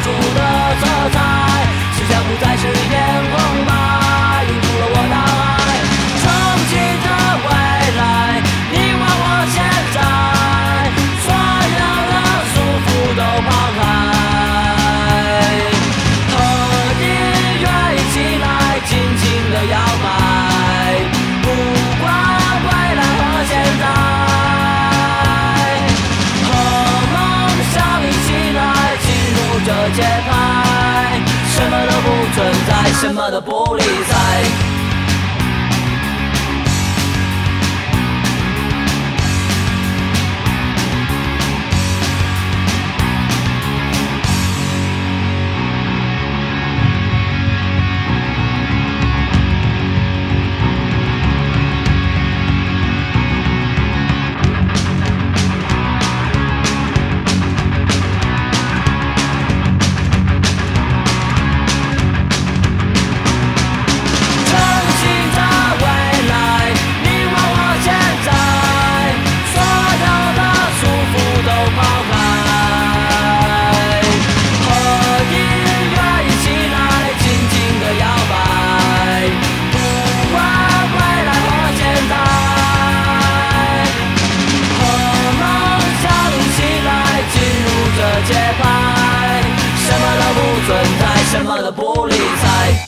主的节拍什么都不存在什么都不理睬。存在什么都不理睬。